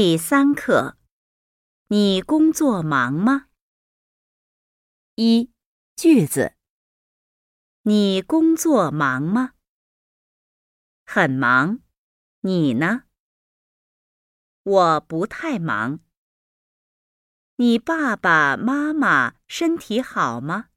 第三课。你工作忙吗？一句子。你工作忙吗？很忙。你呢？我不太忙。你爸爸妈妈身体好吗？